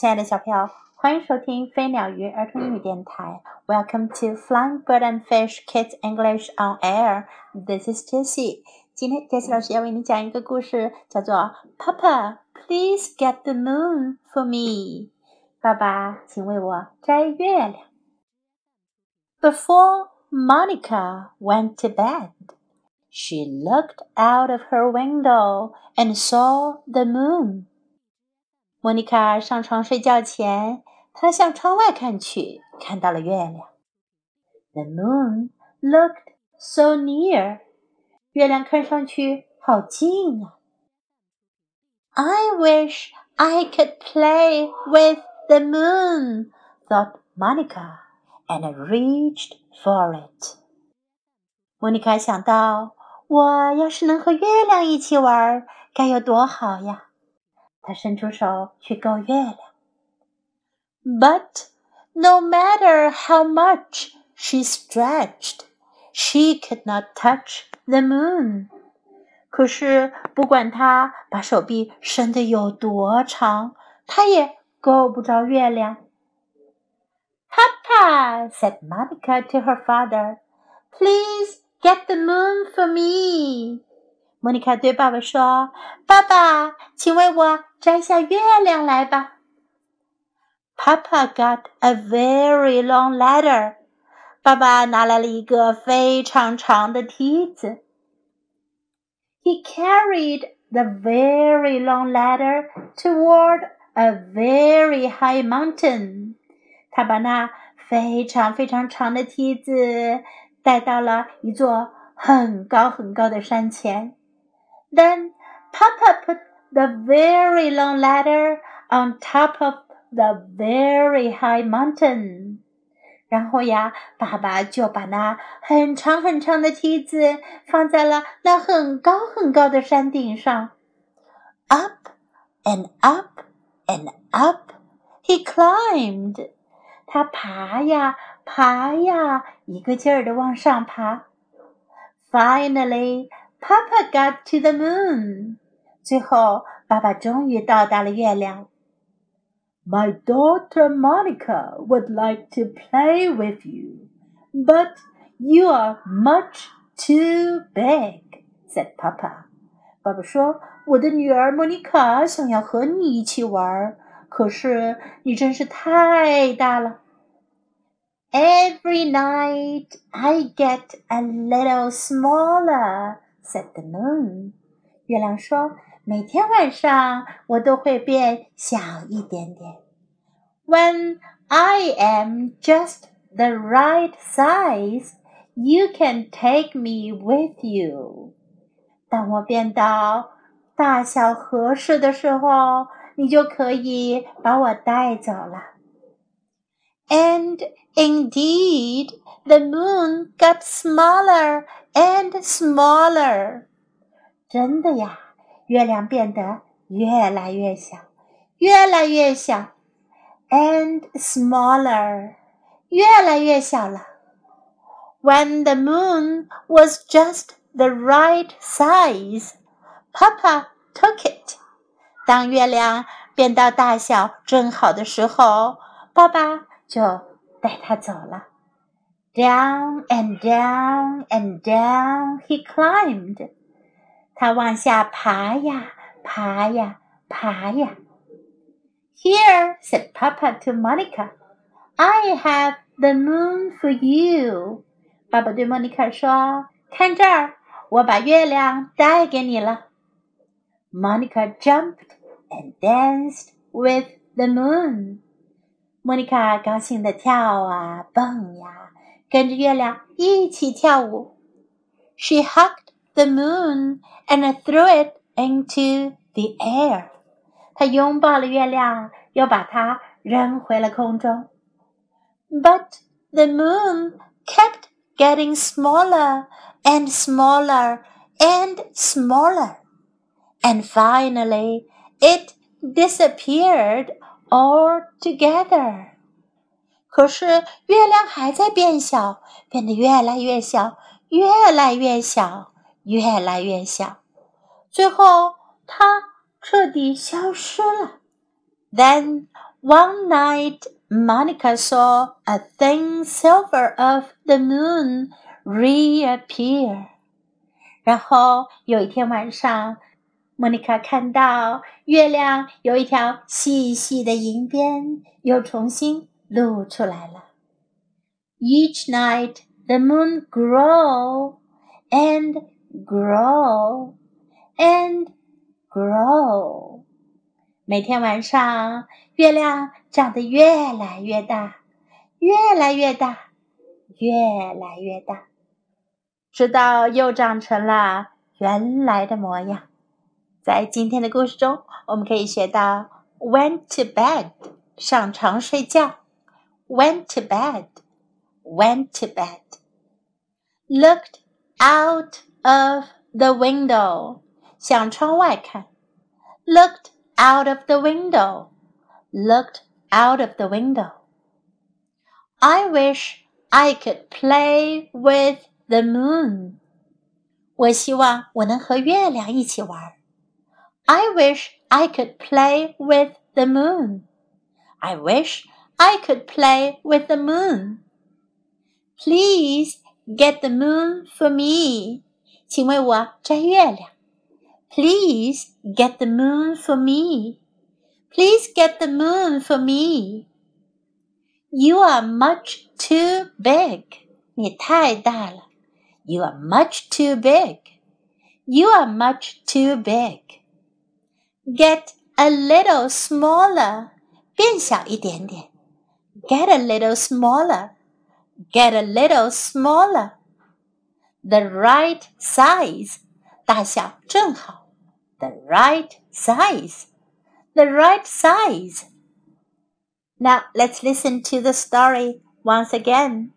亲爱的小朋友，欢迎收听飞鸟鱼儿童英语电台。Welcome to Flying Bird and Fish Kids English on Air. This is Jessie. 今天 Jessie 老师要为你讲一个故事，叫做 Papa, please get the moon for me. 爸爸，请为我摘月亮。Before Monica went to bed, she looked out of her window and saw the moon. 莫妮卡上床睡觉前，她向窗外看去，看到了月亮。The moon looked so near，月亮看上去好近啊。I wish I could play with the moon, thought Monica, and reached for it. 莫妮卡想到，我要是能和月亮一起玩，该有多好呀！ 他伸出手去够月亮。But no matter how much she stretched, she could not touch the moon. 可是不管她把手臂伸得有多长，她也够不着月亮。Papa, said Monica to her father, please get the moon for me. 莫妮卡对爸爸说：“爸爸，请为我摘下月亮来吧。” Papa got a very long ladder. 爸爸拿来了一个非常长的梯子。He carried the very long ladder toward a very high mountain. 他把那非常非常长的梯子带到了一座很高很高的山前。then Papa put the very long ladder on top of the very high mountain. 然后呀，爸爸就把那很长很长的梯子放在了那很高很高的山顶上。Up and up and up, he climbed. 他爬呀爬呀，一个劲儿的往上爬。Finally. Papa got to the moon. 最后，爸爸终于到达了月亮。My daughter Monica would like to play with you, but you are much too big," said Papa. 爸爸说：“我的女儿莫妮卡想要和你一起玩，可是你真是太大了。” Every night I get a little smaller said the moon. 月亮说：“每天晚上我都会变小一点点。When I am just the right size, you can take me with you. 当我变到大小合适的时候，你就可以把我带走了。And indeed, the moon got smaller and smaller. 真的呀，月亮变得越来越小，越来越小，and smaller，越来越小了。When the moon was just the right size, Papa took it. 当月亮变到大小正好的时候，爸爸就 带它走了。Down and down and down he climbed. 他往下爬呀，爬呀，爬呀。Here, said Papa to Monica, I have the moon for you. 爸爸对莫妮卡说：“看这儿，我把月亮带给你了。” Monica jumped and danced with the moon. 莫妮卡高兴地跳啊，蹦呀。跟着月亮一起跳舞。She hugged the moon and threw it into the air。她拥抱了月亮，又把它扔回了空中。But the moon kept getting smaller and smaller and smaller, and finally it disappeared altogether. 可是月亮还在变小，变得越来越小，越来越小，越来越小，最后它彻底消失了。Then One night, Monica saw a thin silver of the moon reappear. 然后有一天晚上， 莫妮卡看到月亮有一条细细的银边又重新露出来了。Each night the moon grow and grow and grow。每天晚上，月亮长得越来越大，越来越大，越来越大，直到又长成了原来的模样。在今天的故事中，我们可以学到 went to bed 上床睡觉，went to bed went to bed looked out of the window 向窗外看，looked out of the window looked out of the window I wish I could play with the moon 我希望我能和月亮一起玩。 I wish I could play with the moon. I wish I could play with the moon. Please get the moon for me. 请为我摘月亮。Please get the moon for me. Please get the moon for me. You are much too big. 你太大了。You are much too big. You are much too big. Get a little smaller，变小一点点。Get a little smaller. Get a little smaller. The right size，大小正好。The right size. The right size. Now let's listen to the story once again.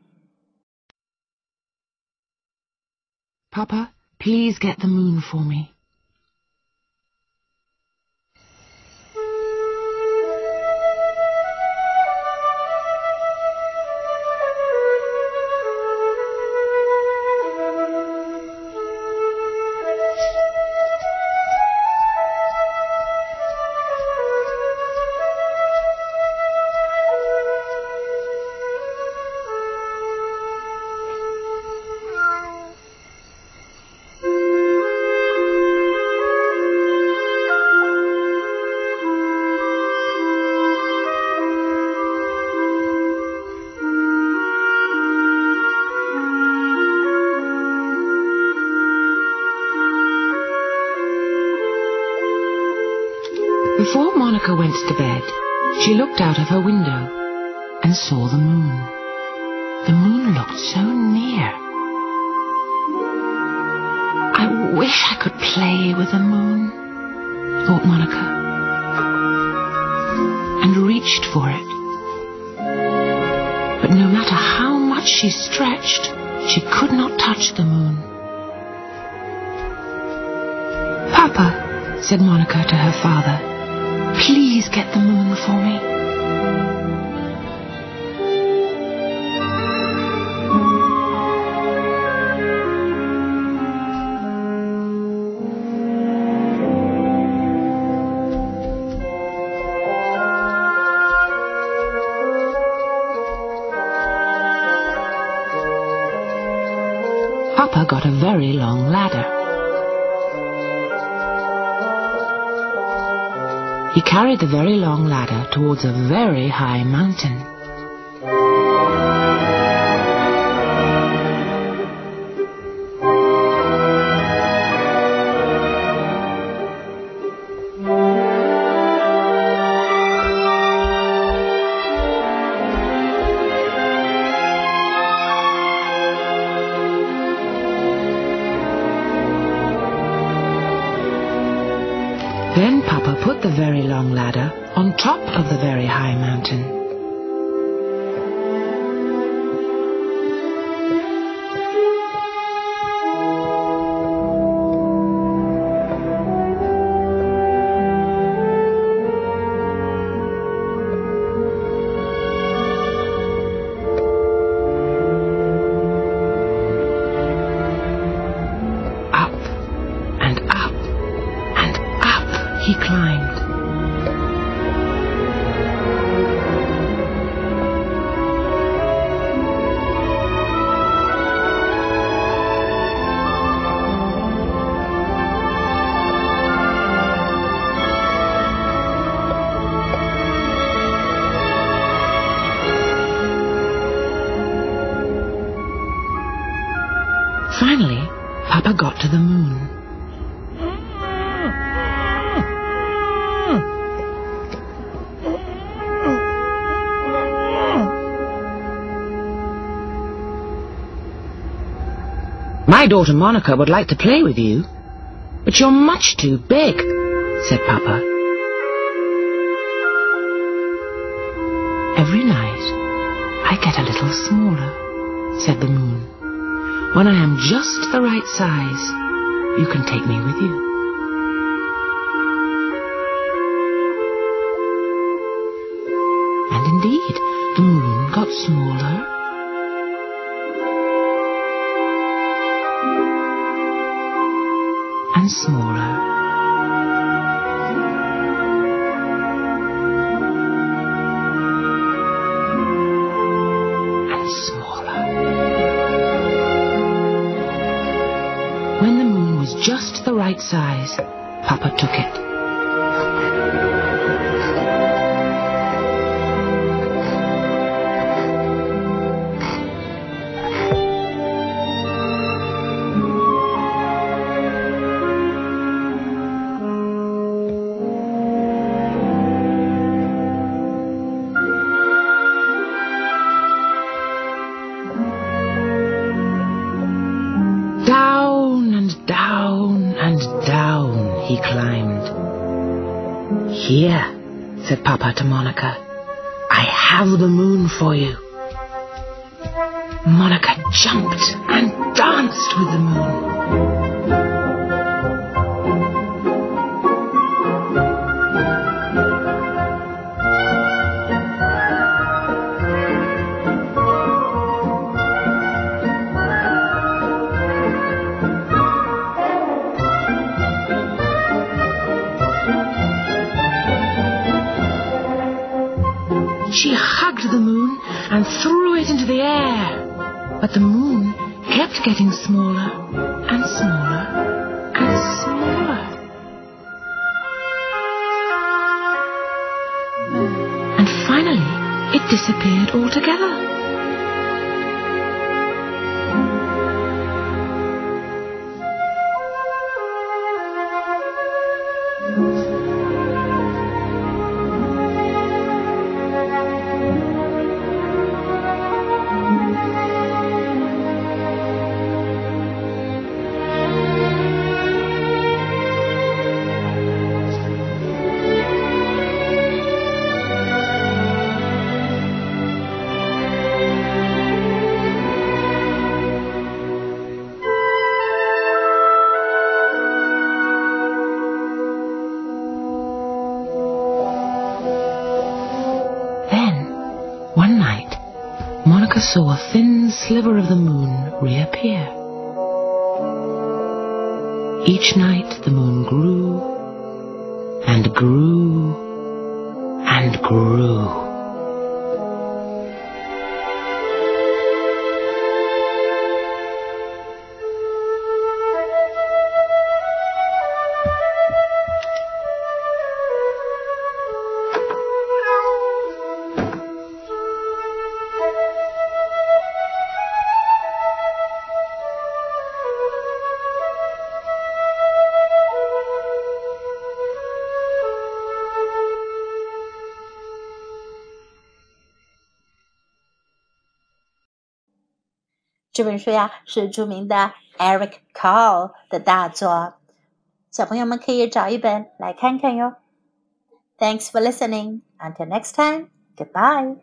Papa, please get the moon for me. Of her window and saw the moon. The moon looked so near. I wish I could play with the moon, thought Monica, and reached for it. But no matter how much she stretched, she could not touch the moon. Papa, said Monica to her father, Please get the moon for me. Papa got a very long ladder. He carried the very long ladder towards a very high mountain. Top of the very high mountain. My daughter Monica would like to play with you, but you're much too big, said Papa. Every night I get a little smaller, said the moon. When I am just the right size, you can take me with you. And indeed, and smaller. And smaller. When the moon was just the right size, Papa took it. He climbed. Here, said Papa to Monica, I have the moon for you. Monica jumped and danced with the moon. Getting smaller and smaller and smaller. And finally, it disappeared altogether. Saw a thin sliver of the moon reappear. Each night the moon grew and grew and grew. “这本书呀是著名的 Eric Carle 的大作，小朋友们可以找一本来看看哟。Thanks for listening. Until next time, goodbye.